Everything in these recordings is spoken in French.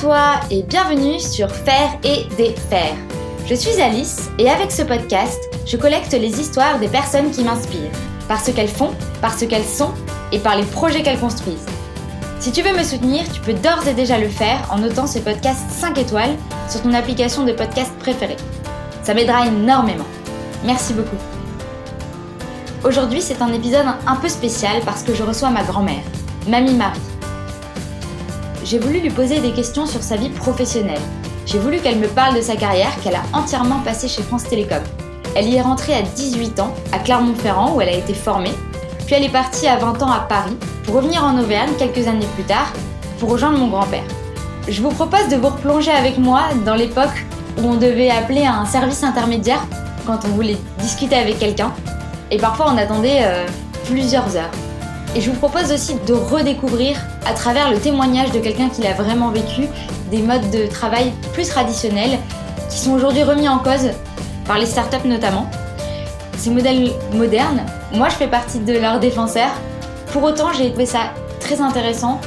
toi et bienvenue sur Faire et défaire. Je suis Alice et avec ce podcast, je collecte les histoires des personnes qui m'inspirent, par ce qu'elles font, par ce qu'elles sont et par les projets qu'elles construisent. Si tu veux me soutenir, tu peux d'ores et déjà le faire en notant ce podcast 5 étoiles sur ton application de podcast préférée. Ça m'aidera énormément. Merci beaucoup. Aujourd'hui, c'est un épisode un peu spécial parce que je reçois ma grand-mère, Mamie Marie. J'ai voulu lui poser des questions sur sa vie professionnelle. J'ai voulu qu'elle me parle de sa carrière qu'elle a entièrement passée chez France Télécom. Elle y est rentrée à 18 ans, à Clermont-Ferrand, où elle a été formée. Puis elle est partie à 20 ans à Paris, pour revenir en Auvergne quelques années plus tard, pour rejoindre mon grand-père. Je vous propose de vous replonger avec moi dans l'époque où on devait appeler un service intermédiaire quand on voulait discuter avec quelqu'un. Et parfois on attendait euh, plusieurs heures. Et je vous propose aussi de redécouvrir, à travers le témoignage de quelqu'un qui l'a vraiment vécu, des modes de travail plus traditionnels qui sont aujourd'hui remis en cause par les startups notamment. Ces modèles modernes, moi je fais partie de leurs défenseurs. Pour autant, j'ai trouvé ça très intéressant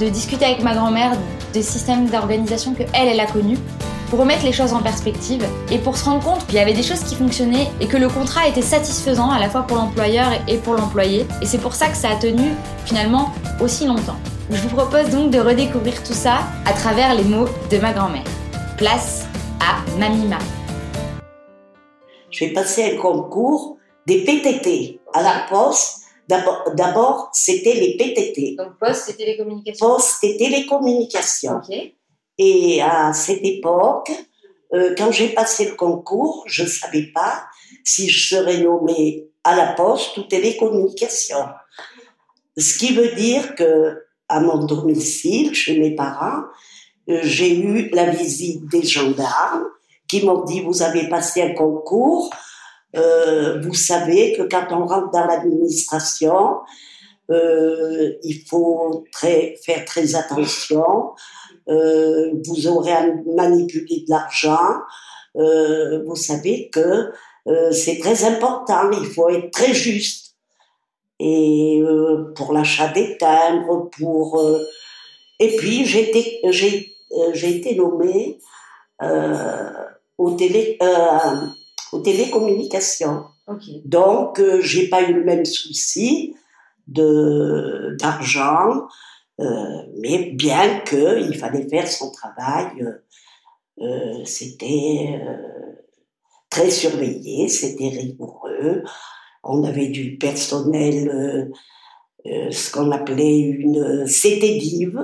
de discuter avec ma grand-mère des systèmes d'organisation que elle, elle a connus pour remettre les choses en perspective et pour se rendre compte qu'il y avait des choses qui fonctionnaient et que le contrat était satisfaisant à la fois pour l'employeur et pour l'employé. Et c'est pour ça que ça a tenu finalement aussi longtemps. Je vous propose donc de redécouvrir tout ça à travers les mots de ma grand-mère. Place à. Je vais passer un concours des PTT à la poste. D'abord, c'était les PTT. Donc poste et télécommunications. Poste et télécommunications. Ok. Et à cette époque, euh, quand j'ai passé le concours, je ne savais pas si je serais nommée à la poste ou télécommunication. Ce qui veut dire que à mon domicile, chez mes parents, euh, j'ai eu la visite des gendarmes qui m'ont dit vous avez passé un concours, euh, vous savez que quand on rentre dans l'administration, il faut faire très attention. Euh, vous aurez à manipuler de l'argent. Euh, vous savez que euh, c'est très important. Il faut être très juste. Et pour l'achat des timbres, pour et puis j'ai été nommée télé aux télécommunications. Ok. Donc, j'ai pas eu le même souci de d'argent, mais bien que il fallait faire son travail, euh, euh, c'était euh, très surveillé, c'était rigoureux. On avait du personnel, euh, euh, ce qu'on appelait une CTDIV,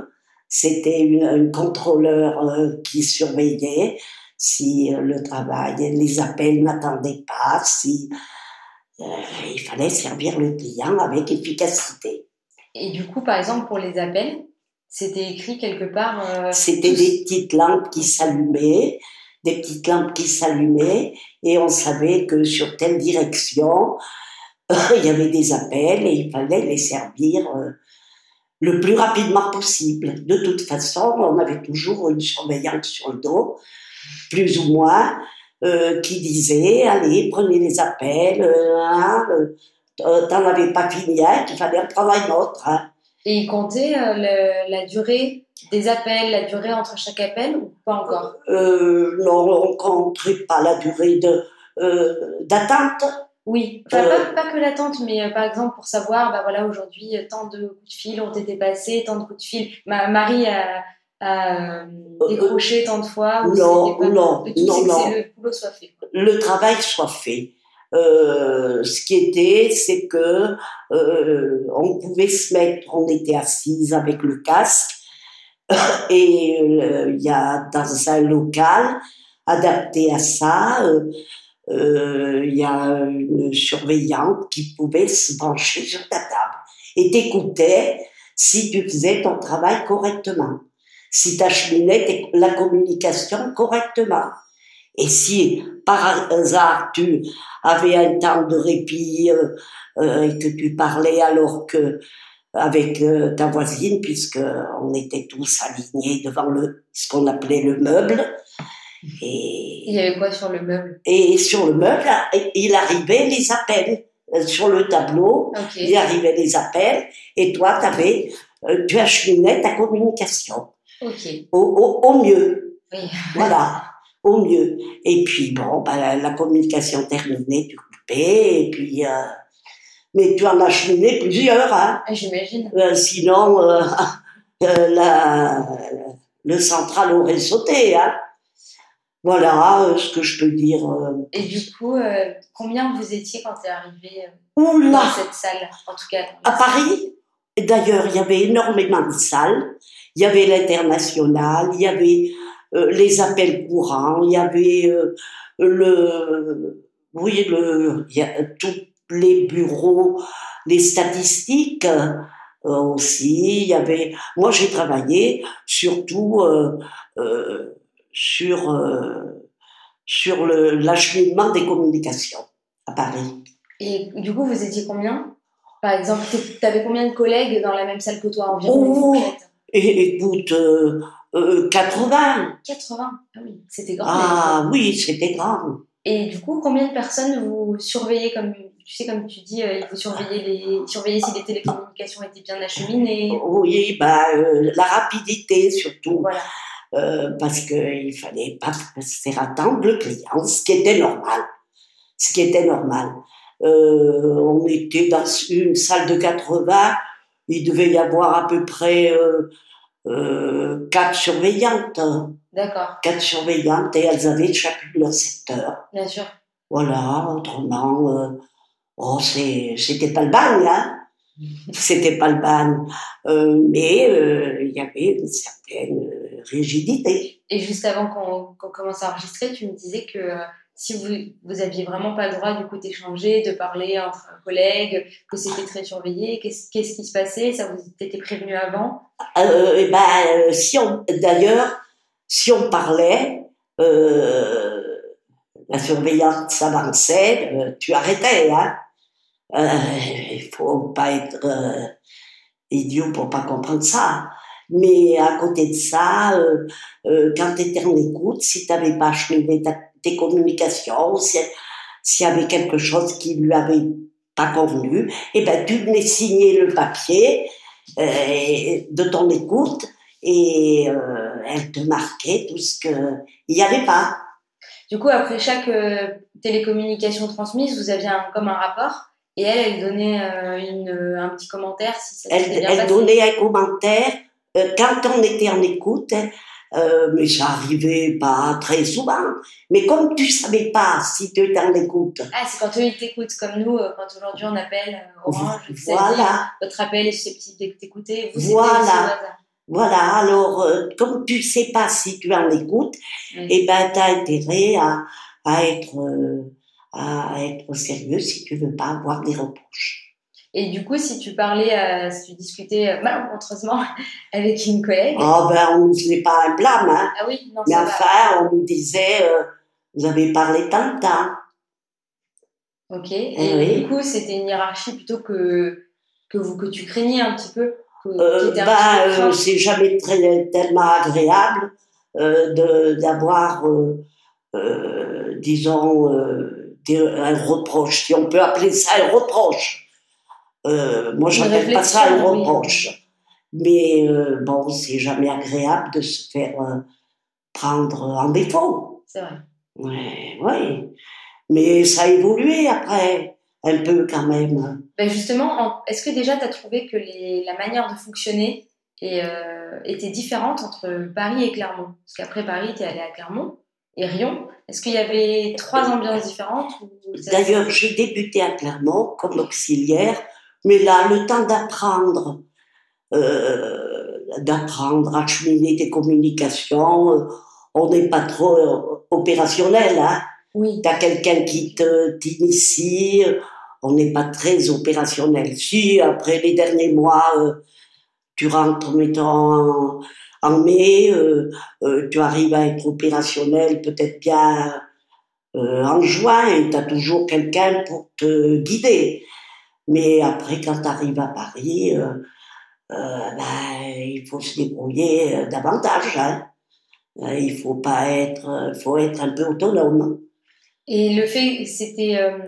c'était un contrôleur euh, qui surveillait si euh, le travail, les appels n'attendaient pas, si euh, il fallait servir le client avec efficacité. Et du coup, par exemple, pour les appels, c'était écrit quelque part. euh, C'était tous- des petites lampes qui s'allumaient, des petites lampes qui s'allumaient, et on savait que sur telle direction, il y avait des appels et il fallait les servir euh, le plus rapidement possible. De toute façon, on avait toujours une surveillante sur le dos, plus ou moins, euh, qui disait allez, prenez les appels, hein, t'en avais pas fini il fallait en prendre un autre. hein. Et ils comptaient euh, le- la durée des appels, la durée entre chaque appel ou pas encore? Euh, non, on ne compterait pas la durée de, euh, d'attente. Oui, enfin, Euh, pas, pas que l'attente, mais euh, par exemple pour savoir, bah voilà, aujourd'hui, euh, tant de coups de fil ont été passés, tant de coups de fil. Ma, Marie a, a, euh, décroché tant de fois. non, pas- non, non, que non. c'est le boulot soit fait. Le travail soit fait. Euh, ce qui était, c'est que euh, on pouvait se mettre, on était assise avec le casque, et euh, il y a dans un local adapté à ça, il y a une surveillante qui pouvait se brancher sur ta table et t'écoutait si tu faisais ton travail correctement, si tu acheminais la communication correctement. Et si par hasard tu avais un temps de répit euh, euh, et que tu parlais alors que avec euh, ta voisine, puisque on était tous alignés devant le ce qu'on appelait le meuble, Il et, y avait quoi sur le meuble? Et sur le meuble, il arrivait les appels Euh, sur le tableau. Ok. Il arrivait les appels et toi, t'avais, euh, tu acheminais ta communication. Ok. Au, au, au mieux. Oui. Voilà, au mieux. Et puis, bon, bah, la, la communication terminée, tu coupais, et puis... euh, mais tu en as cheminé plusieurs, hein. Ah, J'imagine. Euh, sinon, euh, la, le central aurait sauté, hein. Voilà ce que je peux dire. Et du coup, combien vous étiez quand tu es arrivé dans cette salle En tout cas, À Paris, d'ailleurs, il y avait énormément de salles. Il y avait l'international, il y avait les appels courants, il y avait euh, le, oui, le, il y a tous les bureaux, les statistiques euh, aussi. Il y avait, moi, j'ai travaillé surtout euh, euh, sur euh, sur l'acheminement des communications à Paris. Et du coup, vous étiez combien? Par exemple, tu avais combien de collègues dans la même salle que toi environ? Oh. Et écoute, euh, euh, 80. 80. Ah oui, c'était grand. Ah oui, c'était grand. Et du coup, combien de personnes vous surveillez comme tu sais, comme tu dis, euh, il faut surveiller les surveiller si les télécommunications étaient bien acheminées. Oui, bah, euh, la rapidité surtout, Voilà. euh, parce qu'il fallait pas se faire attendre le client, ce qui était normal. Ce qui était normal. Euh, on était dans une salle de 80, il devait y avoir à peu près euh, quatre surveillantes. D'accord, Quatre surveillantes et elles avaient chacune leur secteur. bien sûr. Voilà, autrement, euh, oh, c'était pas le bagne, hein. C'était pas le bagne. Euh, mais euh, il y avait une certaine euh, rigidité. Et juste avant qu'on commence à enregistrer, tu me disais que si vous, vous aviez vraiment pas le droit du coup d'échanger, de parler entre collègues, que c'était très surveillé, qu'est-ce qu'est-ce qui se passait? Ça vous était prévenu avant? Euh, et ben, euh, si on, d'ailleurs, si on parlait, euh, la surveillante s'avançait, euh, tu arrêtais, hein. Euh, Il faut pas être idiot pour pas comprendre ça. Mais à côté de ça, quand tu étais en écoute, si tu n'avais pas acheminé ta- tes communications, si- s'il y avait quelque chose qui lui avait pas convenu, eh ben tu venais signer le papier euh, de ton écoute et euh, elle te marquait tout ce que il n'y avait pas. Du coup, après chaque euh, télécommunication transmise, vous aviez un, comme un rapport et elle, elle donnait une, un petit commentaire si ça Elle, s'était bien elle passé. donnait un commentaire quand on était en écoute, euh, mais ça arrivait pas très souvent. Mais comme tu savais pas si tu étais en écoute, Ah, c'est quand eux ils t'écoutent comme nous, euh, quand aujourd'hui on appelle euh, Orange, voilà, votre appel est susceptible d'être écouté. Vous, c'était Voilà. voilà. Alors, euh, comme tu sais pas si tu en écoute, Oui. eh ben t'as intérêt à, à être euh, à être sérieux si tu veux pas avoir des reproches. Et du coup, si tu parlais, euh, si tu discutais euh, malencontreusement avec une collègue, Oh ben on nous faisait pas un blâme, hein. ah oui, non, Mais ça va. enfin, on nous disait, euh, vous avez parlé tant de temps. Ok. Et Eh oui. du coup, c'était une hiérarchie plutôt que que vous que tu craignais un petit peu. Que, Euh, crainte. c'est jamais très, tellement agréable d'avoir, disons, des- un reproche, si on peut appeler ça un reproche. Euh, moi, Une j'appelle pas ça un oui. reproche. Mais euh, bon, c'est jamais agréable de se faire euh, prendre en défaut. C'est vrai. Ouais, ouais. Mais ça a évolué après, un peu quand même. Ben justement, en- est-ce que déjà tu as trouvé que les, la manière de fonctionner est, était différente entre Paris et Clermont? Parce qu'après Paris, tu es allé à Clermont et Rion. Est-ce qu'il y avait trois ambiances différentes D'ailleurs, j'ai débuté à Clermont comme auxiliaire, mais là, le temps d'apprendre, euh, d'apprendre à cheminer des communications, euh, on n'est pas trop euh, opérationnel. Hein. Oui, T'as quelqu'un qui te t'initie, on n'est pas très opérationnel. Si après les derniers mois, euh, tu rentres, mettons en, en mai, euh, euh, tu arrives à être opérationnel peut-être bien en juin, et tu as toujours quelqu'un pour te guider. Mais après, quand tu arrives à Paris, euh, euh, ben, il faut se débrouiller euh, davantage. Hein. Euh, Il faut pas être, faut être un peu autonome. Et le fait, c'était euh,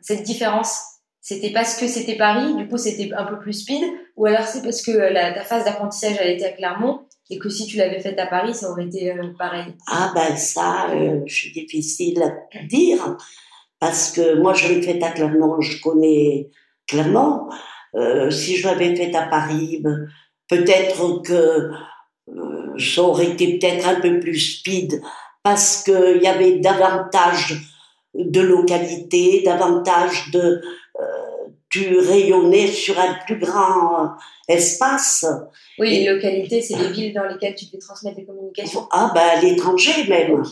cette différence, c'était parce que c'était Paris, du coup c'était un peu plus speed, ou alors c'est parce que la, ta phase d'apprentissage elle était à Clermont et que si tu l'avais faite à Paris, ça aurait été pareil? Ah ben ça, c'est difficile à dire parce que moi je l'ai faite à Clermont, je connais Clermont. si je l'avais faite à Paris, ben, peut-être que ça aurait été peut-être un peu plus speed parce qu'il y avait davantage de localité, davantage de... Euh, tu rayonnais sur un plus grand espace. Oui, les localités, c'est les villes dans lesquelles tu peux transmettre des communications. Ah ben l'étranger même.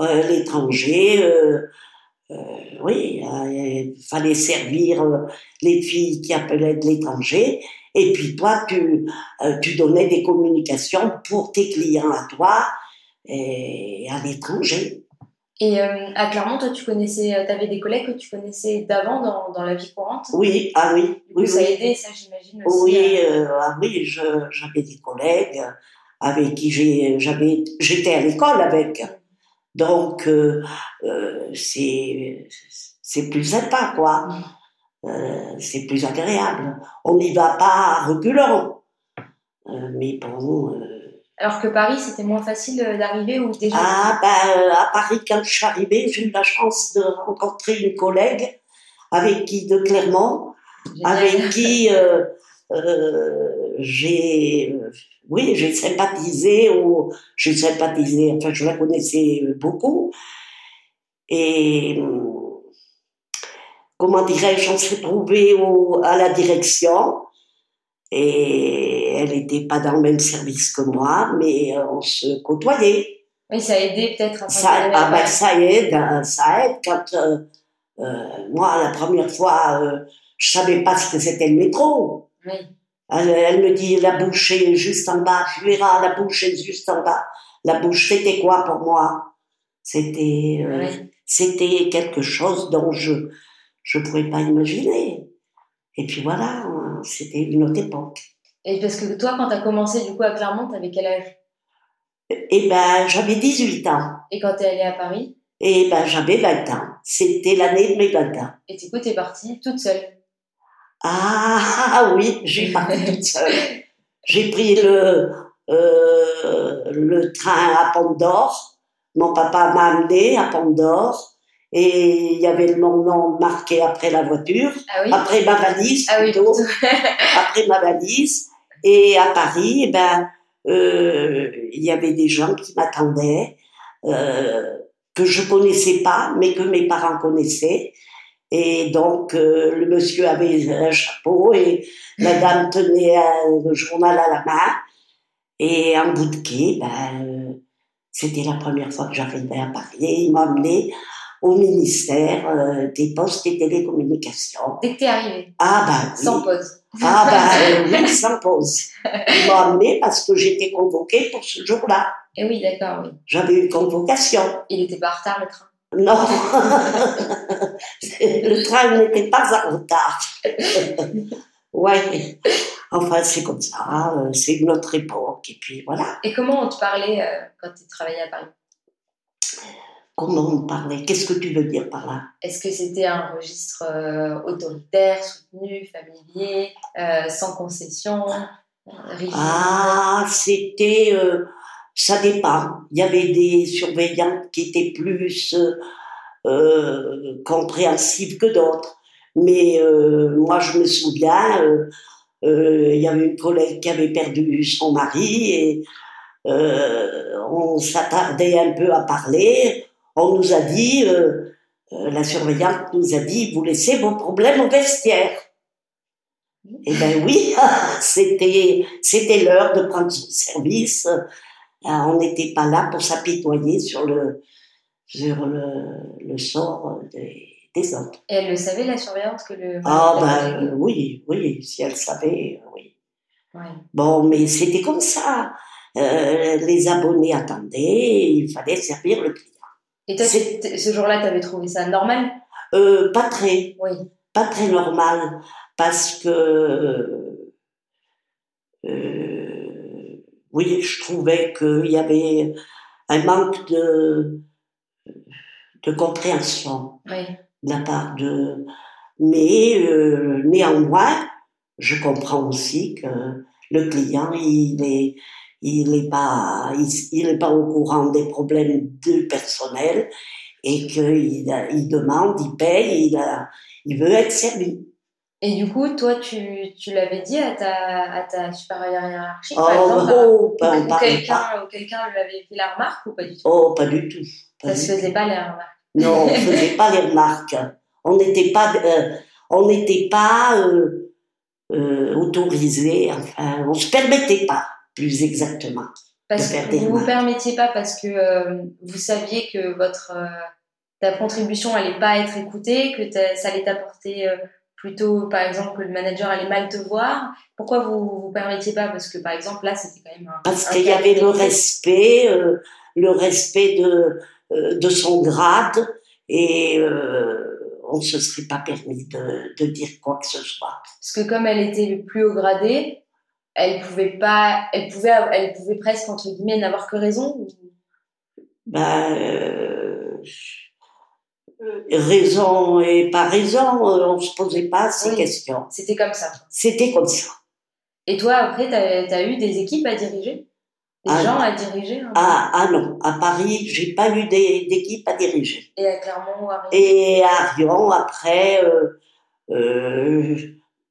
Euh, l'étranger, euh, oui, il fallait servir les filles qui appelaient de l'étranger. Et puis toi, tu, tu donnais des communications pour tes clients à toi et à l'étranger. Et euh, à Clermont, toi, tu connaissais, euh, avais des collègues que tu connaissais d'avant dans, dans, la vie courante? Oui, ah oui. oui ça a aidé, ça, j'imagine aussi. Oui, euh, ah oui j'avais des collègues avec qui j'étais à l'école avec. Donc, euh, c'est, c'est plus sympa, quoi. Mm. c'est plus agréable. On n'y va pas reculant. mais bon alors que Paris, c'était moins facile euh, d'arriver ou déjà? Ah, ben, à Paris, quand je suis arrivée, j'ai eu la chance de rencontrer une collègue avec qui, de Clermont, avec qui euh, euh, j'ai, oui, j'ai sympathisé, ou j'ai sympathisé, enfin, je la connaissais beaucoup. Et, comment dirais-je, on s'est trouvé à la direction. Et elle n'était pas dans le même service que moi, mais euh, on se côtoyait. Oui, ça a aidé peut-être à ça, ah ben, ça aide, hein, ça aide quand euh, euh, moi la première fois euh, je savais pas ce que c'était le métro. Oui. Elle, me dit la bouche est juste en bas, je verrai la bouche est juste en bas. La bouche c'était quoi pour moi? C'était oui. c'était quelque chose dont je je pourrais pas imaginer. Et puis voilà, c'était une autre époque. Et parce que toi, quand tu as commencé du coup à Clermont, tu avais quel âge? Eh ben, j'avais 18 ans. Et quand tu es allée à Paris? Eh ben, j'avais 20 ans. C'était l'année de mes 20 ans. Et du coup, tu es partie toute seule? Ah oui, j'ai parti toute seule. J'ai pris le, euh, le train à Pont d'Or. Mon papa m'a amené à Pont d'Or et il y avait mon nom marqué après la voiture, ah oui. après ma valise ah plutôt, oui. après ma valise. Et à Paris, eh ben, euh, il y avait des gens qui m'attendaient, euh, que je connaissais pas, mais que mes parents connaissaient. Et donc, euh, le monsieur avait un chapeau et la dame tenait un, le journal à la main. Et en bout de quai, ben, euh, c'était la première fois que j'arrivais à Paris. Il m'a emmené au ministère euh, des Postes et Télécommunications. Dès que t'es arrivé Ah bah Sans pause Ah bah oui, sans pause. Ils m'ont amené parce que j'étais convoquée pour ce jour-là. Eh oui, d'accord, oui. J'avais une convocation. Il n'était pas en retard, le train Non. le train n'était pas en retard. ouais. Enfin, c'est comme ça. Euh, c'est une autre époque. Et puis voilà. Et comment on te parlait euh, quand tu travaillais à Paris? Comment on parlait? Qu'est-ce que tu veux dire par là? Est-ce que c'était un registre euh, autoritaire, soutenu, familier, euh, sans concession rigide Ah, c'était. Euh, ça dépend. Il y avait des surveillantes qui étaient plus compréhensives que d'autres. Mais moi, je me souviens, il y avait une collègue qui avait perdu son mari et on s'attardait un peu à parler on nous a dit, euh, euh, la surveillante nous a dit, vous laissez vos problèmes au vestiaire. Eh ben oui, c'était l'heure de prendre son service. Euh, on n'était pas là pour s'apitoyer sur le sur le, sort des, des, autres. Et elle le savait la surveillante que le ah ben oui oui si elle savait oui. Bon mais c'était comme ça. les abonnés attendaient, il fallait servir le client. Et toi, ce jour-là, tu avais trouvé ça normal? Euh, Pas très. Oui. Pas très normal. Parce que. Euh, oui, je trouvais qu'il y avait un manque de, de compréhension de la part de, Mais euh, néanmoins, je comprends aussi que le client, il est, il n'est pas, il, est pas au courant des problèmes du personnel et qu'il il demande, il paye, il, a, il veut être servi. Et du coup, toi, tu, tu l'avais dit à ta, à ta supérieure hiérarchique, oh, par exemple, oh, pas, ou, quelqu'un, quelqu'un lui avait fait la remarque ou pas du tout? Oh, pas du tout. Pas Ça ne se faisait pas les remarques Non, on ne faisait pas les remarques. On n'était pas, euh, on n'était pas euh, euh, autorisé, enfin, on ne se permettait pas, plus exactement. Parce que vous ne vous permettiez pas parce que euh, vous saviez que votre euh, ta contribution allait pas être écoutée, que ça allait t'apporter plutôt, par exemple, que le manager allait mal te voir. Pourquoi vous vous permettiez pas? Parce que, par exemple, là, c'était quand même un. Parce qu'il y avait le respect, le respect de, de son grade et on ne se serait pas permis de, de, dire quoi que ce soit. Parce que comme elle était le plus haut gradé, elle pouvait pas, elle pouvait, elle pouvait presque entre guillemets n'avoir que raison. Ben, euh, raison et pas raison, on se posait pas ces questions. C'était comme ça. C'était comme ça. Et toi, après, tu as, eu des équipes à diriger? Des ah gens à diriger ah, ah, non, à Paris, j'ai pas eu d'équipe à diriger. Et à Clermont ou à Rion Et à Rion, après, euh, euh,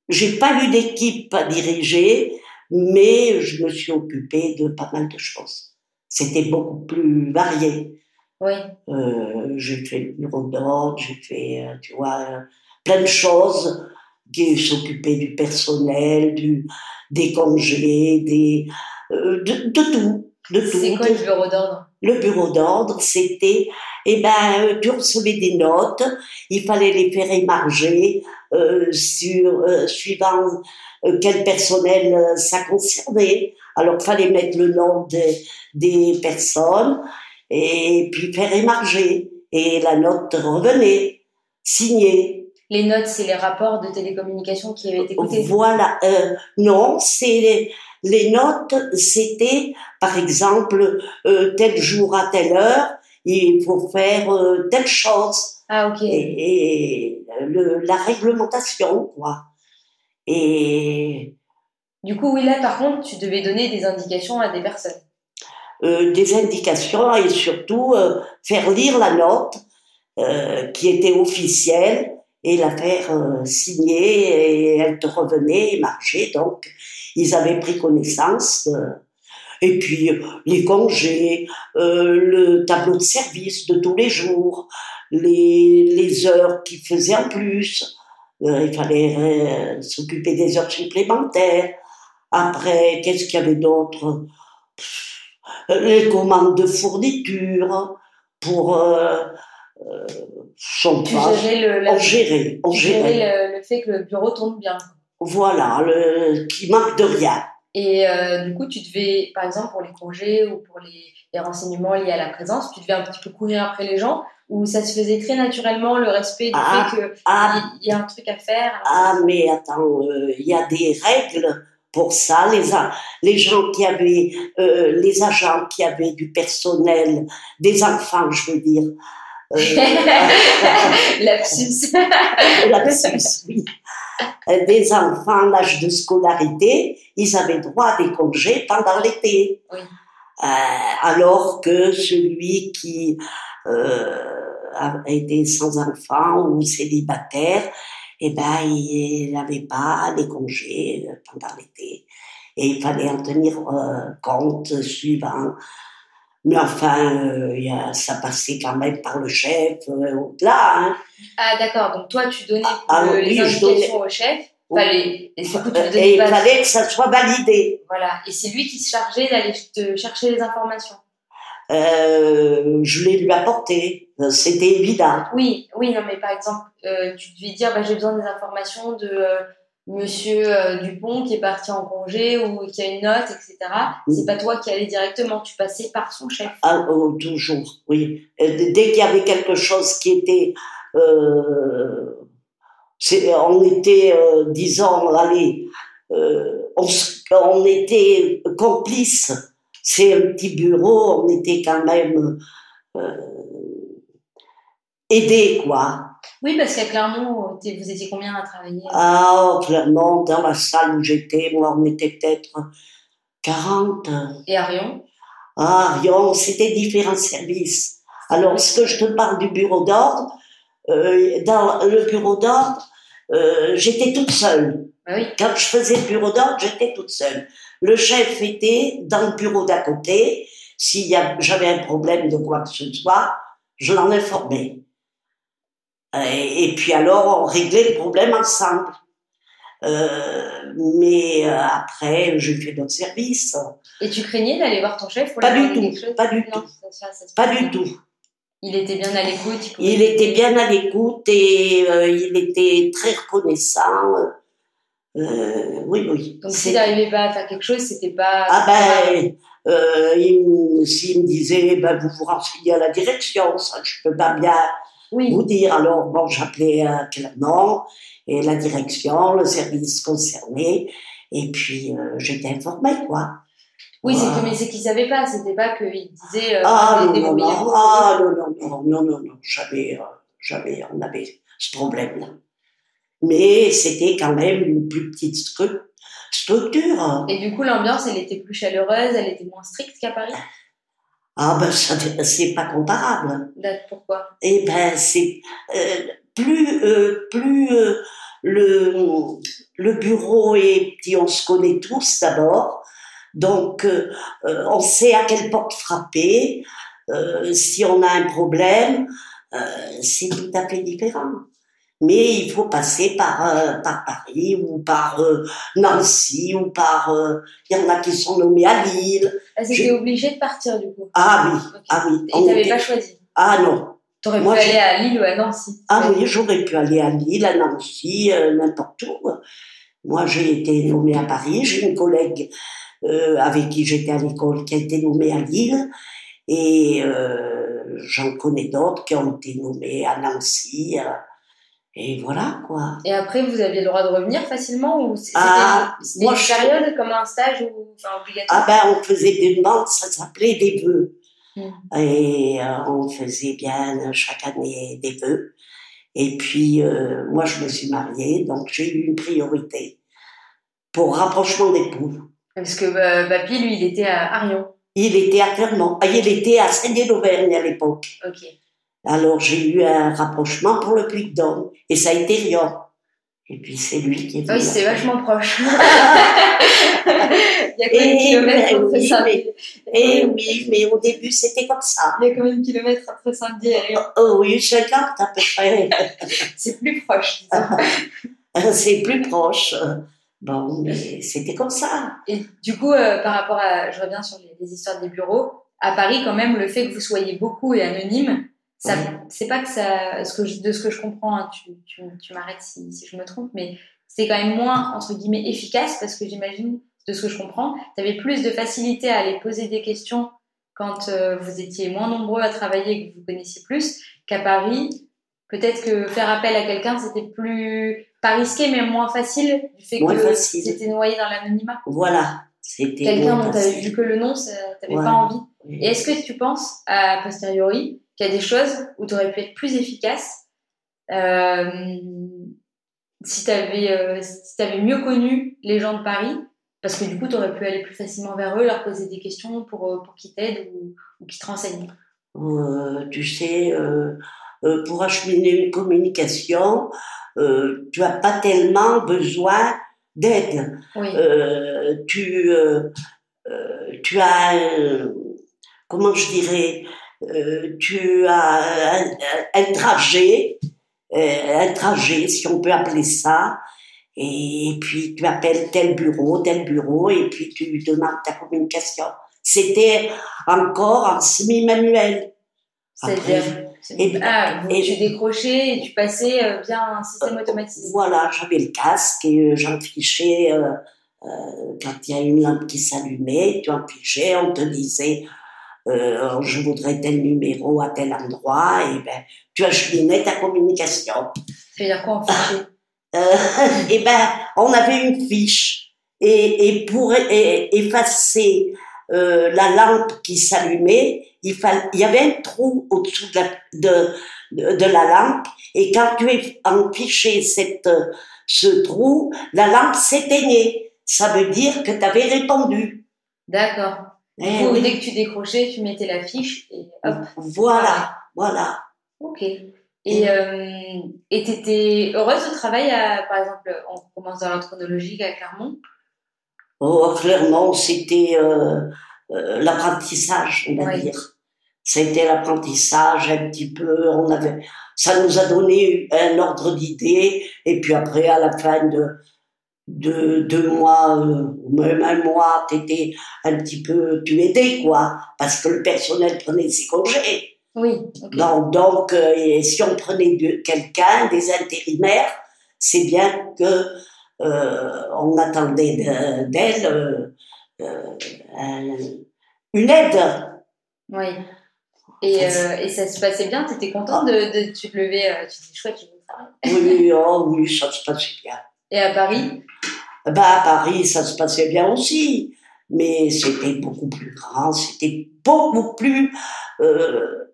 j'ai pas eu d'équipe à diriger, mais je me suis occupée de pas mal de choses. C'était beaucoup plus varié. Oui. Euh, j'ai fait le bureau d'ordre, j'ai fait, euh, tu vois, euh, plein de choses qui s'occupaient du personnel, du, des congés, des, euh, de, de tout. De tout. C'est quoi le bureau d'ordre? Le bureau d'ordre, c'était, eh ben, tu recevais des notes, il fallait les faire émarger euh, sur, euh, suivant euh, quel personnel euh, ça concernait. Alors, il fallait mettre le nom des, des personnes et puis faire émarger. Et la note revenait, signée. Les notes, c'est les rapports de télécommunication qui avaient été écoutés Voilà. Euh, non, c'est les, les, notes, c'était, par exemple, euh, tel jour à telle heure, il faut faire euh, telle chose. Ah, ok. Et, et le, la réglementation, quoi. Et du coup, oui, là, par contre, tu devais donner des indications à des personnes. Euh, des indications et surtout euh, faire lire la note euh, qui était officielle et la faire euh, signer et elle te revenait et marchait. Donc, ils avaient pris connaissance. De... Et puis, les congés, le tableau de service de tous les jours, les, les heures qu'ils faisaient en plus. Euh, il fallait euh, s'occuper des heures supplémentaires. Après, qu'est-ce qu'il y avait d'autre? Les commandes de fourniture pour euh, euh, on gérait, on gérait. Le, fait que le bureau tourne bien. Voilà, le, qui manque de rien. Et euh, du coup, tu devais, par exemple, pour les congés ou pour les, les, renseignements liés à la présence, tu devais un petit peu courir après les gens ou ça se faisait très naturellement, le respect du ah, fait qu'il ah, y, y, a un truc à faire? Ah, mais attends, il euh, y a des règles pour ça. Les, les gens qui avaient, euh, les agents qui avaient du personnel, des enfants, je veux dire. Euh, Lapsus. Lapsus, oui. Euh, des enfants en âge de scolarité, ils avaient droit à des congés pendant l'été. Oui. Euh, alors que celui qui euh, était sans enfant ou célibataire, eh ben, il n'avait pas les congés euh, pendant l'été. Et il fallait en tenir euh, compte suivant. Mais enfin, euh, ça passait quand même par le chef euh, au-delà. Hein. Ah d'accord, donc toi tu donnais ah, ah les indications au chef. Fallait, et, et il fallait que ça soit validé. Voilà, et c'est lui qui se chargeait d'aller te chercher les informations. Je l'ai lui apporté. C'était évident. Oui, oui, non, mais par exemple, euh, tu devais dire, bah, j'ai besoin des informations de euh, Monsieur euh, Dupont qui est parti en congé ou qui a une note, etc. C'est pas toi qui allais directement, tu passais par son chef. Ah, oh, toujours, oui. Dès qu'il y avait quelque chose qui était, on était, disons, allez, on, on était complices c'est un petit bureau, on était quand même... Aider, quoi. Oui, parce qu'à Clermont, vous étiez combien à travailler? Ah, Clermont, dans la salle où j'étais, moi, on était peut-être 40. Et à Rion? Ah, Rion, c'était différents services. Alors, ce que je te parle du bureau d'ordre, euh, dans le bureau d'ordre, euh, j'étais toute seule. Ah oui. Quand je faisais le bureau d'ordre, j'étais toute seule. Le chef était dans le bureau d'à côté. Si j'avais un problème de quoi que ce soit, je l'en informais. Et, et, puis alors, on réglait le problème ensemble. Euh, mais euh, après, j'ai fait d'autres services. Et tu craignais d'aller voir ton chef pour Pas du tout, pas du Non, tout. ça- ça- Pas du tout. Il était bien à l'écoute. Il était bien à l'écoute et euh, il était très reconnaissant. Euh, oui, oui. Donc si t'arrivais pas à faire quelque chose, c'était pas. Ah ben, euh, s'il me disait, ben, vous vous renseignez à la direction, ça je peux pas bien Oui. vous dire. Alors, bon, j'appelais euh, Clermont et la direction, le service concerné, et puis euh, j'étais informée, quoi. Oui, c'est que mais c'est qu'ils savaient pas. C'était pas qu'ils disaient. euh, Ah non, des- non, ah non, non, non, non, non, non, jamais, euh, jamais on avait ce problème-là. Mais c'était quand même une plus petite stru- structure. Et du coup, l'ambiance, elle était plus chaleureuse, elle était moins stricte qu'à Paris? Ah ben, ça, c'est pas comparable. Là, Pourquoi? Eh ben, c'est euh, plus, euh, plus euh, le, le bureau est petit, on se connaît tous d'abord. Donc, euh, euh, on sait à quelle porte frapper. Euh, si on a un problème, euh, c'est tout à fait différent. Mais il faut passer par, euh, par Paris ou par euh, Nancy ou par... euh, Il y en a qui sont nommés à Lille. Elles étaient obligées de partir du coup. Ah oui, Ok. ah oui. Et t'avais était- pas choisi. Ah non, T'aurais pu aller à Lille ou à Nancy. Ah oui, j'aurais pu aller à Lille, à Nancy, n'importe où. Moi, j'ai été nommée à Paris. J'ai une collègue avec qui j'étais à l'école qui a été nommée à Lille. Et j'en connais d'autres qui ont été nommées à Nancy. Et voilà, quoi. Et après, vous aviez le droit de revenir facilement ou c'était Ah, moi, une je- période comme un stage ou enfin Ah obligatoire ben, on faisait des demandes, ça s'appelait des vœux. Mm. Et euh, on faisait bien euh, chaque année des vœux. Et puis, euh, moi, je me suis mariée, donc j'ai eu une priorité pour rapprochement d'époux. Parce que euh, Papy, lui, il était à Arion. Il était à Clermont, ah, il était à Saint-Denis-d'Auvergne à l'époque. Ok. Alors, j'ai eu un rapprochement pour le Puy-de-Dôme, et ça a été Rion. Et puis, c'est lui qui est Oui, venu. c'était après. vachement proche. il y a combien de kilomètres ben entre oui, Saint-Dié Et oui, mais au début, c'était comme ça. Il y a combien de kilomètres entre Saint-Dié et Arion Oh oui, 50 à peu près. C'est plus proche, c'est plus proche. Bon, mais c'était comme ça. Et du coup, euh, par rapport à, je reviens sur les, les histoires des bureaux, à Paris, quand même, le fait que vous soyez beaucoup et anonyme, ça, Oui. c'est pas que ça, ce que je- de ce que je comprends, hein, tu, tu, tu m'arrêtes si, si je me trompe, mais c'est quand même moins, entre guillemets, efficace parce que j'imagine, de ce que je comprends, tu avais plus de facilité à aller poser des questions quand euh, vous étiez moins nombreux à travailler et que vous connaissiez plus qu'à Paris. Peut-être que faire appel à quelqu'un, c'était plus, pas risqué, mais moins facile du fait Moins que facile. c'était noyé dans l'anonymat Voilà. C'était quelqu'un dont tu avais vu que le nom, t'avais Ouais. pas envie. Et est-ce que tu penses, à posteriori, qu'il y a des choses où tu aurais pu être plus efficace euh, si tu avais, si avais mieux connu les gens de Paris Parce que du coup, tu aurais pu aller plus facilement vers eux, leur poser des questions pour, euh, pour qu'ils t'aident ou, ou qu'ils te renseignent. Euh, tu sais, euh, euh, pour acheminer une communication, euh, tu as pas tellement besoin d'aide. Oui. Euh, tu, euh, euh, tu as, euh, comment je dirais, euh, tu as un, un trajet, euh, un trajet, si on peut appeler ça, et puis tu appelles tel bureau, tel bureau, et puis tu demandes ta communication. C'était encore en semi-manuel. C'est-à-dire. et- ah, et- tu décrochais et tu passais euh, via un système automatisé. Voilà, j'avais le casque et euh, j'en fichais, euh, euh, quand il y a une lampe qui s'allumait, tu en fichais, on te disait, euh, je voudrais tel numéro à tel endroit, et ben, tu acheminais ta communication. Ça veut dire quoi en fichier? Euh, et ben, on avait une fiche. Et, et pour effacer euh, la lampe qui s'allumait, il, fallait, il y avait un trou au-dessous de la, de, de, la lampe, et quand tu empichais cette, ce trou, la lampe s'éteignait. Ça veut dire que tu avais répondu. D'accord. Eh dès que tu décrochais, tu mettais la fiche et hop. Voilà, voilà. Ok. Et euh, tu étais heureuse de travailler, à, par exemple, on commence dans l'ordre chronologique à Clermont? Oh, Clermont, c'était euh, euh, l'apprentissage, on va dire. C'était l'apprentissage un petit peu, on avait, ça nous a donné un ordre d'idée, et puis après, à la fin de, de deux mois, euh, même un mois, t'étais un petit peu, tu aidais, quoi, parce que le personnel prenait ses congés. Oui. Donc, donc euh, si on prenait de, quelqu'un, des intérimaires, c'est bien que euh, on attendait d'elle une aide. Oui. Et, et, ça se passait bien? Tu étais contente de, de, Tu te levais, tu étais chouette, je Oui, oh, oui, ça se passait bien. Et à Paris? Bah, à Paris, ça se passait bien aussi, mais c'était beaucoup plus grand, c'était beaucoup plus. Euh,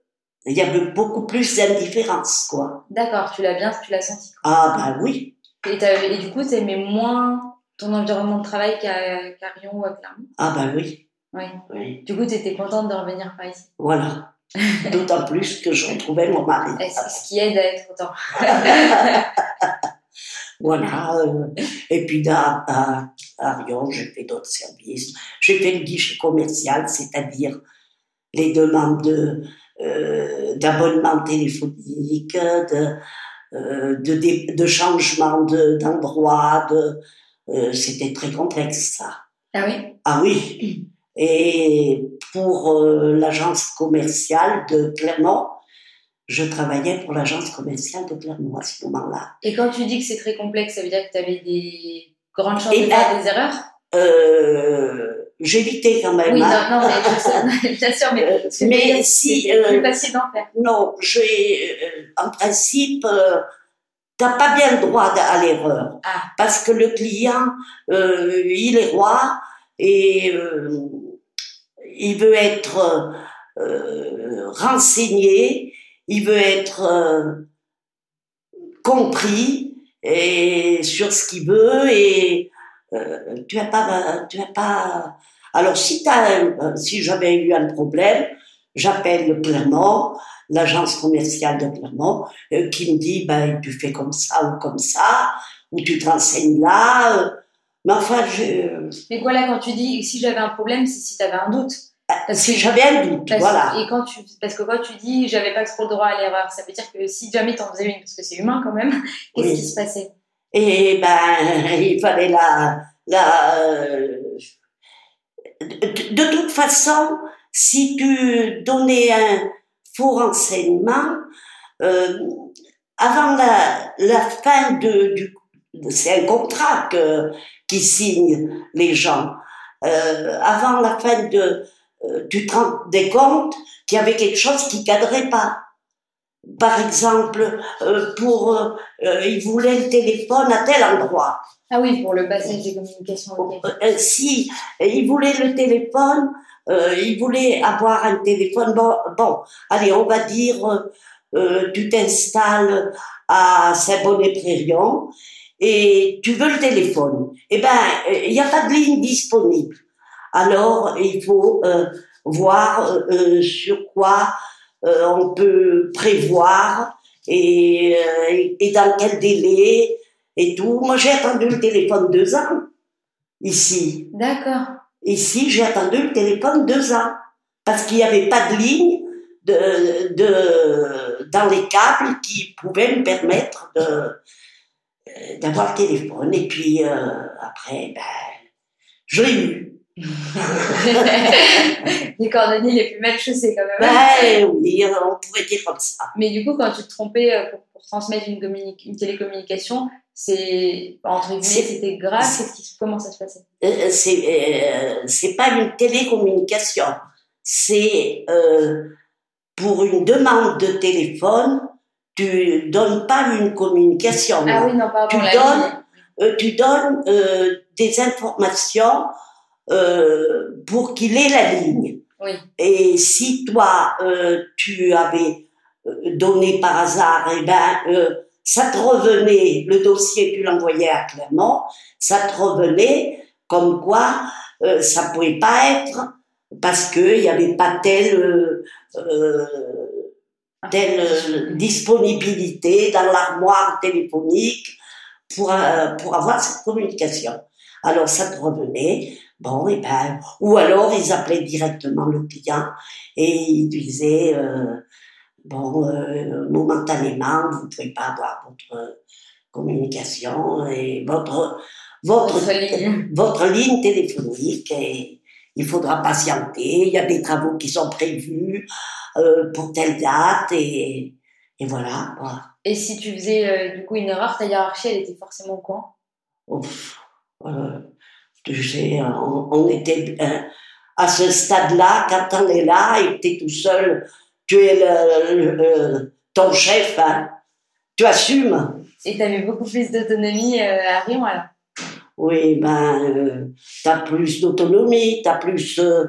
il y avait beaucoup plus d'indifférence, quoi. D'accord, tu l'as bien, tu l'as senti. Ah, bah oui. Et, et du coup, tu aimais moins ton environnement de travail qu'à Rion ou à Clermont? Ah, bah oui. Oui. oui. Du coup, tu étais contente de revenir par ici? Voilà. D'autant plus que je retrouvais mon mari. Ce qui aide à être autant. Voilà. Et puis à, à, à Lyon, j'ai fait d'autres services. J'ai fait le guichet commercial, c'est-à-dire les demandes de, euh, d'abonnement téléphonique, de, euh, de, de, changement d'endroit. De, euh, c'était très complexe, ça. Ah oui? Ah oui. Et pour euh, l'agence commerciale de Clermont, je travaillais pour l'agence commerciale de Clermont à ce moment-là. Et quand tu dis que c'est très complexe, ça veut dire que tu avais des grandes chances de faire des erreurs? euh, J'évitais quand même. Oui, non, non, mais bien sûr, mais, euh, mais si. C'est plus euh, facile d'en faire. Non, j'ai. Euh, en principe. Euh, T'as pas bien le droit à l'erreur. Ah. Parce que le client, il est roi et il veut être renseigné il veut être euh, compris et sur ce qu'il veut et euh, tu as pas tu as pas alors si as si j'avais eu un problème j'appelle Clermont l'agence commerciale de Clermont euh, qui me dit ben tu fais comme ça ou comme ça ou tu t'enseignes là mais enfin je mais voilà quand tu dis si j'avais un problème c'est si tu avais un doute parce que j'avais un doute, voilà. Et quand tu, parce que quand tu dis j'avais pas trop le droit à l'erreur, ça veut dire que si jamais t'en faisais une, parce que c'est humain quand même, qu'est-ce qui se passait? Et ben, il fallait la, la. Euh, de, toute façon, si tu donnais un faux renseignement, euh, avant la, la fin de, du, c'est un contrat que, qui signent les gens. Euh, avant la fin de, euh, tu te rendais compte qu'il y avait quelque chose qui cadrait pas. Par exemple, euh, pour euh, il voulait le téléphone à tel endroit. Ah oui, pour le bassin des communications. si il voulait le téléphone, il voulait avoir un téléphone. Bon, bon allez, on va dire, tu t'installes à Saint-Bonnet-Prérion et tu veux le téléphone. Eh ben, il n'y a pas de ligne disponible alors il faut euh, voir euh, euh, sur quoi on peut prévoir et, et, dans quel délai et tout. Moi, j'ai attendu le téléphone deux ans ici. D'accord. Ici, j'ai attendu le téléphone deux ans parce qu'il n'y avait pas de ligne de, de, dans les câbles qui pouvaient me permettre de, d'avoir le téléphone. Et puis après, ben, je l'ai eu. les cordonniers les plus mal chaussés quand même. Oui, on pourrait dire comme ça. Mais du coup, quand tu te trompais euh, pour, transmettre une, une télécommunication, c'est entre guillemets, c'était grave. Qui, comment ça se passait? Euh, C'est euh, c'est pas une télécommunication, c'est euh, pour une demande de téléphone, tu donnes pas une communication. Ah oui, non, pardon, tu, donnes, tu donnes des informations euh, pour qu'il ait la ligne. Oui. Et si toi, euh, tu avais euh, donné par hasard, eh ben, ça te revenait, le dossier, tu l'envoyais à Clermont, ça te revenait comme quoi ça pouvait pas être parce qu'il n'y avait pas telle, telle disponibilité dans l'armoire téléphonique pour, pour avoir cette communication. Alors ça te revenait, bon, et ben, ou alors ils appelaient directement le client et ils disaient, euh, bon, euh, momentanément, vous ne pouvez pas avoir votre communication et votre, votre, Votre ligne. votre ligne téléphonique et il faudra patienter, il y a des travaux qui sont prévus euh, pour telle date et, et voilà. voilà. Et si tu faisais euh, du coup une erreur, ta hiérarchie, elle était forcément au courant? Ouf, euh, on, on était à ce stade-là, quand on est là et que tu es tout seul, tu es le, le- le- ton chef, hein. tu assumes. Et tu avais beaucoup plus d'autonomie euh, à Rion alors? Oui, ben, euh, tu as plus d'autonomie, tu as plus. euh,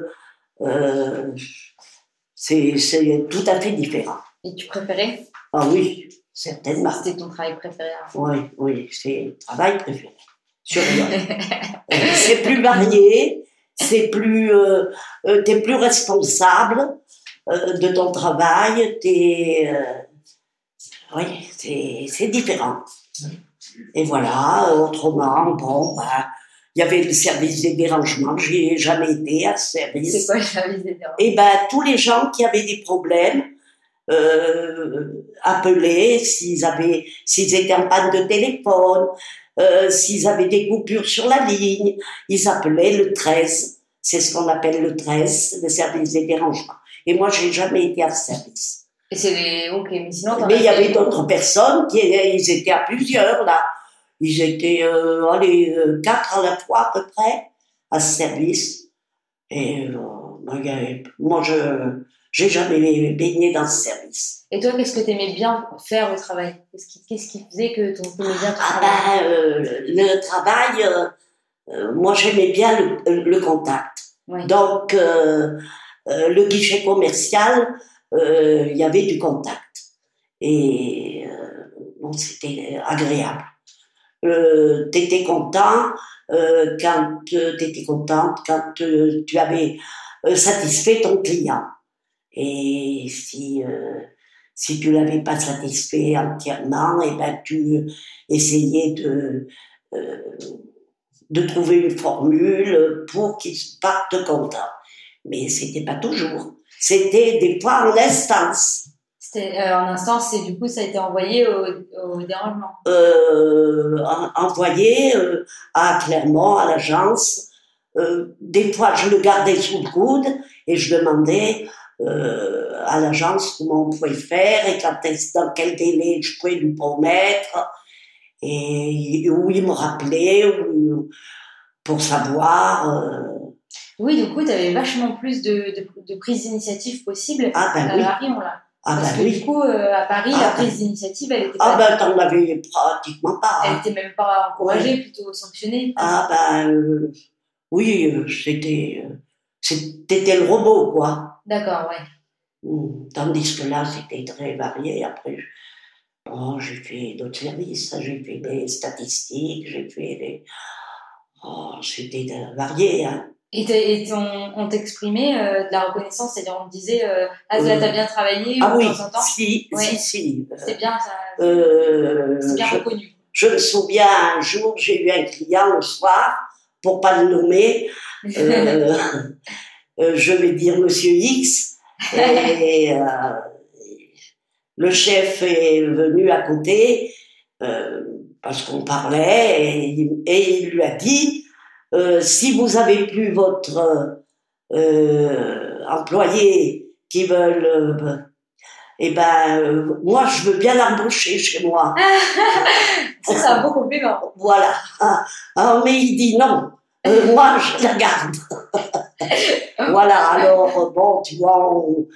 euh, c'est tout à fait différent. Et tu préférais? Ah oui, certainement. C'était ton travail préféré Oui, oui, c'est le travail préféré. Sur Euh, c'est plus varié, c'est plus, euh, euh, t'es plus responsable euh, de ton travail, t'es, oui, c'est, c'est différent. Et voilà, autrement, bon, ben, il y avait le service des dérangements, j'ai jamais été à ce C'est service. quoi le service des dérangements? Et ben, tous les gens qui avaient des problèmes, euh, appelaient s'ils avaient, s'ils étaient en panne de téléphone, euh, s'ils avaient des coupures sur la ligne, ils appelaient le 13. C'est ce qu'on appelle le 13, le service des dérangements. Et moi, j'ai jamais été à ce service. Et c'est les. Ok, mais sinon. Mais il y avait d'autres personnes qui ils étaient à plusieurs là. Ils étaient euh, allez, euh, quatre à la fois à peu près à ce service. Et euh, moi, je j'ai jamais baigné dans ce service. Et toi, qu'est-ce que tu aimais bien faire au travail? Qu'est-ce qui, faisait que tu aimais bien ton Ah travail ben, euh, le travail, euh, euh, moi j'aimais bien le, le contact. Donc, le guichet commercial, il y avait du contact. Et bon, c'était agréable. Euh, tu étais content quand tu étais contente, quand tu avais satisfait ton client. Et si, euh, si tu l'avais pas satisfait entièrement, et ben tu essayais de, euh, de trouver une formule pour qu'il parte content. Mais c'était pas toujours. C'était des fois en instance. C'était euh, en instance et du coup, ça a été envoyé au, au dérangement. euh, en- envoyé euh, à Clermont, à l'agence. Des fois, je le gardais sous le coude et je demandais euh, à l'agence comment on pouvait faire et quand dans quel délai je pouvais lui promettre. Et où il me rappelait ou, pour savoir. euh, Oui, du coup, tu avais vachement plus de, de, de prise d'initiative possible ah ben à oui, Rion, là. ah Parce ben que oui. du coup, euh, à Paris, Ah la ben. prise d'initiative, elle était Ah ben t'en avais pratiquement pas. elle hein. était même pas encouragée, plutôt sanctionnée. Ah ben euh, oui, c'était c'était le robot quoi. D'accord, ouais. Tandis que là, c'était très varié. Après, bon, j'ai fait d'autres services, j'ai fait des statistiques, j'ai fait des... Oh, c'était euh, varié, hein. Et, on, t'exprimait euh, de la reconnaissance, c'est-à-dire on te disait euh, Ah, là, Euh, t'as bien travaillé, Ah ou oui, de temps en temps? si, Ouais. si, si. C'est bien, ça, Euh, c'est bien je, reconnu. je me souviens, un jour, j'ai eu un client le soir, pour pas le nommer, euh, je vais dire Monsieur X, et euh, le chef est venu à côté euh, parce qu'on parlait et, il- et il lui a dit si vous avez plus votre employé qui veulent eh ben euh, moi je veux bien l'embaucher chez moi. Ça, c'est un beau compliment. voilà. Ah, ah, mais il dit non. Euh, moi je la garde voilà alors bon tu vois on,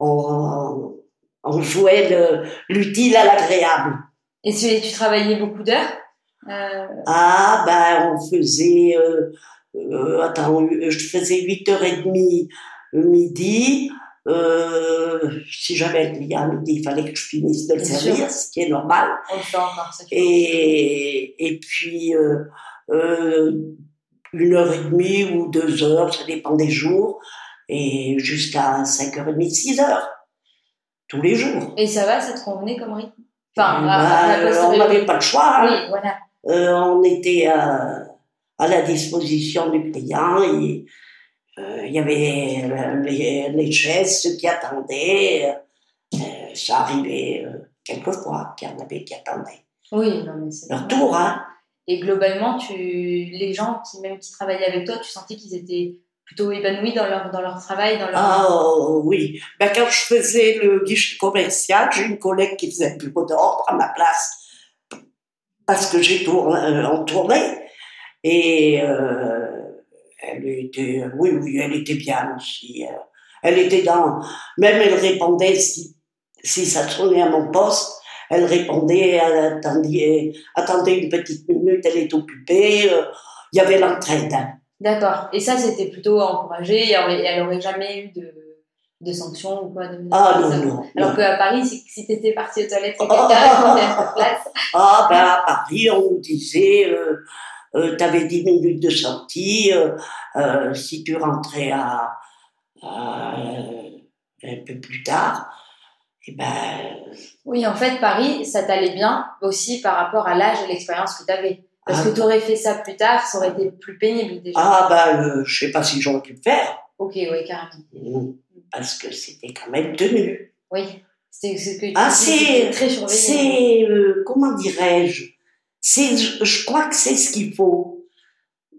on, on jouait le- l'utile à l'agréable Et tu, tu travaillais beaucoup d'heures? Euh, Ah, ben, on faisait euh, euh, attends, je faisais 8h30 midi. Euh, si j'avais un client à midi, il fallait que je finisse de le Bien servir, ce qui est normal. Encore. Et, et puis, euh, euh, une heure et demie ou deux heures, ça dépend des jours, et jusqu'à 5h30, 6 heures, tous les jours. Et ça va, ça te convenait comme rythme? Enfin, Bah, à- à la poste, on n'avait pas le choix. hein. Voilà. Euh, on était à, à la disposition du client. et, euh, Il y avait euh, les, les chaises, ceux qui attendaient. euh, ça arrivait euh, quelquefois qu'il y en avait qui attendaient. Oui, non, mais c'est Leur tour, hein. Et globalement, tu, les gens qui même qui travaillaient avec toi, tu sentais qu'ils étaient plutôt épanouis dans leur, dans leur travail, dans leur... Ah oh, oui. Ben, quand je faisais le guichet commercial, j'ai une collègue qui faisait le bureau d'ordre à ma place parce que j'ai tourné, euh, en tournée. Et euh, elle était, oui, oui, elle était bien aussi. euh. Elle était dans, même elle répondait si, si ça sonnait à mon poste, elle répondait, elle attendait, attendez une petite minute, elle est occupée. euh, Il y avait l'entraide. D'accord. Et ça, c'était plutôt encouragé elle, elle aurait jamais eu de, de sanctions ou quoi de, Ah non, non. Alors qu'à Paris, si, si t'étais partie aux toilettes et Oh, quelqu'un à ta place, Ah, ben à Paris, on nous disait, euh, euh, t'avais 10 minutes de sortie, euh, euh, si tu rentrais à, à, un peu plus tard, eh ben, Oui, en fait, Paris, ça t'allait bien aussi par rapport à l'âge et l'expérience que tu avais. Parce Ah. que tu aurais fait ça plus tard, ça aurait été plus pénible déjà. ah ben, euh, je sais pas si j'aurais pu le faire, Ok, oui, carrément. Mm, parce que c'était quand même tenu. Oui, c'est ce que tu Ah, c'est- très. C'est, euh, comment dirais-je, c'est, je, crois que c'est ce qu'il faut,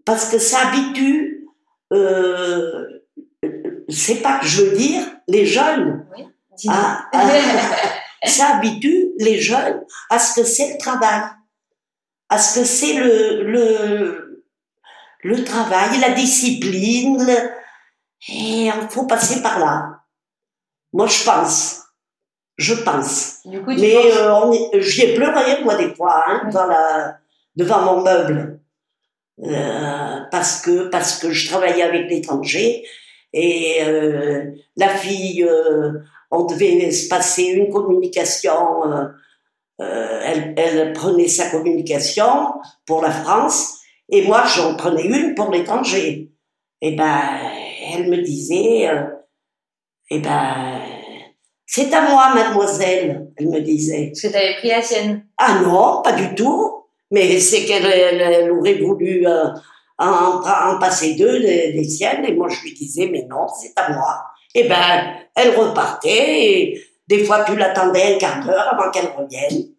parce que ça habitue, euh, c'est pas que je veux dire, les jeunes, Dis-nous. à- à- ça habitue les jeunes à ce que c'est le travail, à ce que c'est le, le, le travail, la discipline, et il faut passer par là. Moi, je pense. Je pense. du coup, tu Mais euh, j'y ai pleuré, moi, des fois, hein, Oui. dans la, devant mon meuble. Euh, parce, que, parce que je travaillais avec l'étranger et euh, la fille, on devait se passer une communication. euh, euh, elle, elle prenait sa communication pour la France et moi, j'en prenais une pour l'étranger. Et ben, elle me disait, euh, eh ben, c'est à moi, mademoiselle, elle me disait. Parce que tu avais pris la sienne. Ah non, pas du tout. Mais c'est qu'elle elle, elle aurait voulu euh, en, en passer deux des, des siennes. Et moi, je lui disais, mais non, c'est à moi. Et ben, elle repartait. Et des fois, tu l'attendais un quart d'heure avant qu'elle revienne.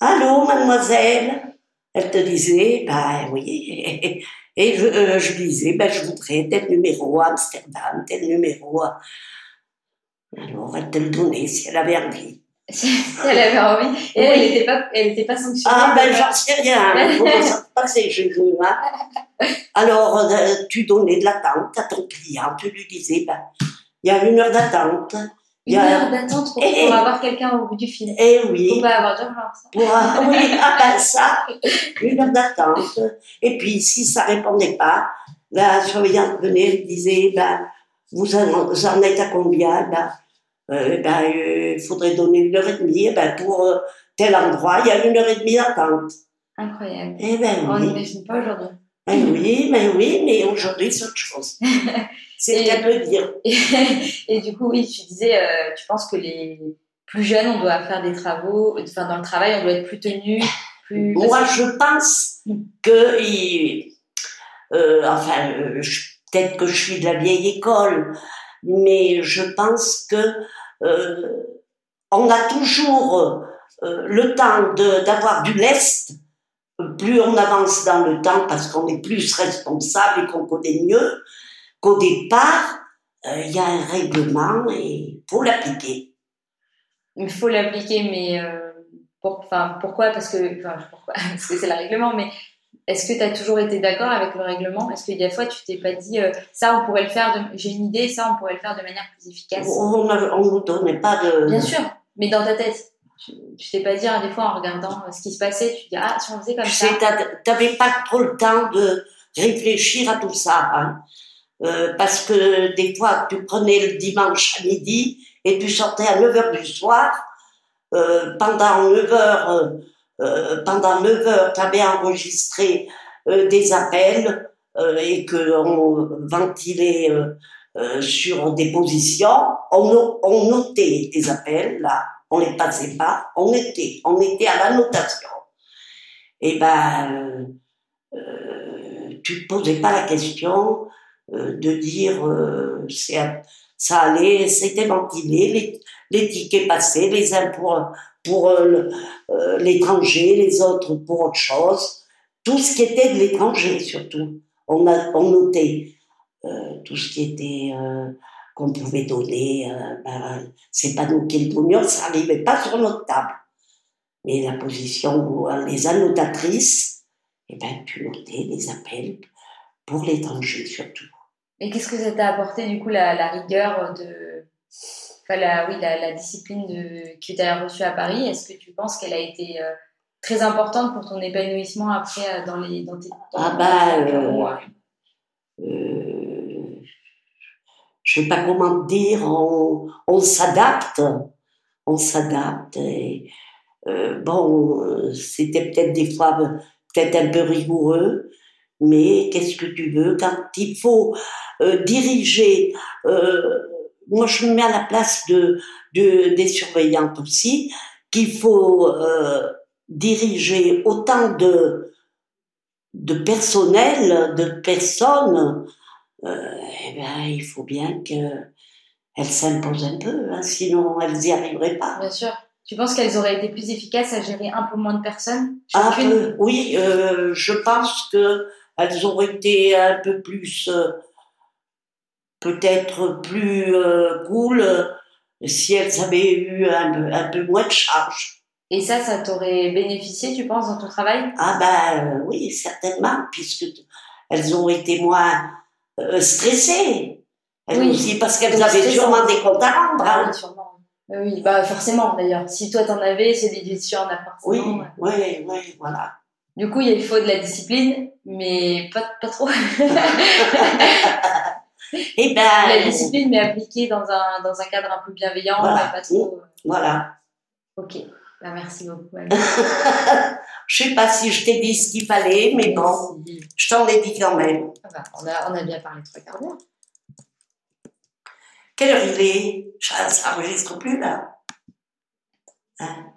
Allô, mademoiselle? Elle te disait, ben oui. Et je, euh, disais, ben, je voudrais tel numéro à Amsterdam, tel numéro à... Alors, elle te le donnait si elle avait envie. Si elle avait envie. Et elle n'était pas, elle était pas sanctionnée. Ah ben j'en sais rien, passait chez eux. Hein. Alors euh, tu donnais de l'attente à ton client, tu lui disais, ben, il y a une heure d'attente. Y Une a... heure d'attente pour, Eh, pour eh. avoir quelqu'un au bout du fil. Eh oui, pas avoir d'urgence. pour, ah oui, ah ben ça, une heure d'attente. Et puis si ça répondait pas, la surveillante venait et disait, ben, vous en, vous en êtes à combien? Ben, euh, ben, euh, il faudrait donner une heure et demie. Eh Ben, pour euh, tel endroit, il y a une heure et demie d'attente. Incroyable. Eh ben On oui. n'imagine pas aujourd'hui. Eh oui, mais oui, mais aujourd'hui c'est autre chose. C'est le cas de le dire. Et, et du coup, oui, tu disais, euh, tu penses que les plus jeunes, on doit faire des travaux, enfin, dans le travail, on doit être plus tenu, plus. Moi, je pense que, il- enfin, peut-être que je suis de la vieille école, mais je pense que euh, on a toujours euh, le temps d'avoir du lest. Plus on avance dans le temps, parce qu'on est plus responsable et qu'on connaît mieux, qu'au départ, euh, il y a un règlement et il faut l'appliquer. Il faut l'appliquer, mais pour, pourquoi? Parce que, pourquoi Parce que c'est le règlement, mais est-ce que tu as toujours été d'accord avec le règlement? Est-ce qu'il y a des fois, tu t'es pas dit, euh, ça, on pourrait le faire, de... j'ai une idée, ça, on pourrait le faire de manière plus efficace? On ne nous donnait pas de... Bien sûr, mais dans ta tête. Tu t'es pas dit, hein, des fois, en regardant euh, ce qui se passait, tu dis, ah, si on faisait comme ça. Tu t'avais pas trop le temps de réfléchir à tout ça. Hein. Euh, parce que des fois, tu prenais le dimanche à midi et tu sortais à 9h du soir. Euh, pendant 9 heures, euh, pendant 9 heures, tu avais enregistré des appels et qu'on ventilait sur des positions. On, on notait des appels, là. On les passait pas. On était, on était à la notation. Et ben, tu te posais pas la question euh, de dire euh, ça allait, c'était ventilé, les, les, tickets passaient, les uns pour, pour euh, l'étranger, les autres pour autre chose. Tout ce qui était de l'étranger surtout. On, a, on notait tout ce qui était qu'on pouvait donner. Ben, c'est pas nous qui le donnions, ça n'arrivait pas sur notre table. Mais la position, les annotatrices, eh ben, tu notais les appels pour l'étranger surtout. Et qu'est-ce que ça t'a apporté du coup la, rigueur de, enfin, la, oui, la, discipline de, que tu as reçue à Paris Est-ce que tu penses qu'elle a été euh, très importante pour ton épanouissement après euh, dans les dans tes ah bah euh, euh, je sais pas comment dire on, on s'adapte on s'adapte et bon c'était peut-être des fois peut-être un peu rigoureux mais qu'est-ce que tu veux quand il faut euh, diriger Moi, je me mets à la place de, de des surveillantes aussi, qu'il faut euh, diriger autant de de personnel, de personnes. eh bien, il faut bien que elles s'imposent un peu, hein, sinon elles n'y arriveraient pas. Bien sûr. Tu penses qu'elles auraient été plus efficaces à gérer un peu moins de personnes? Un peu, oui. je pense que elles auraient été un peu plus, euh, peut-être plus euh, cool si elles avaient eu un, un, peu moins de charge. Et ça, ça t'aurait bénéficié, tu penses, dans ton travail? Ah ben oui, certainement, puisque elles ont été moins euh, stressées. Elles oui, aussi, parce qu'elles avaient sûrement des comptes à rendre. Ah, hein. oui, sûrement. Oui, bah forcément d'ailleurs. Si toi t'en avais, c'est des décisions en appartement. Oui, oui, oui, voilà. Du coup, il faut de la discipline, mais pas, pas trop. Et eh ben, la discipline, mais appliquée dans un, dans un cadre un peu bienveillant, voilà. pas trop. Euh. Voilà. Ok, ben, merci beaucoup. je sais pas si je t'ai dit ce qu'il fallait, mais bon, je t'en ai dit quand même. Ah bah, on, a, on a bien parlé trois quarts d'heure. Quelle heure il est? Ça n'enregistre plus là. Hein?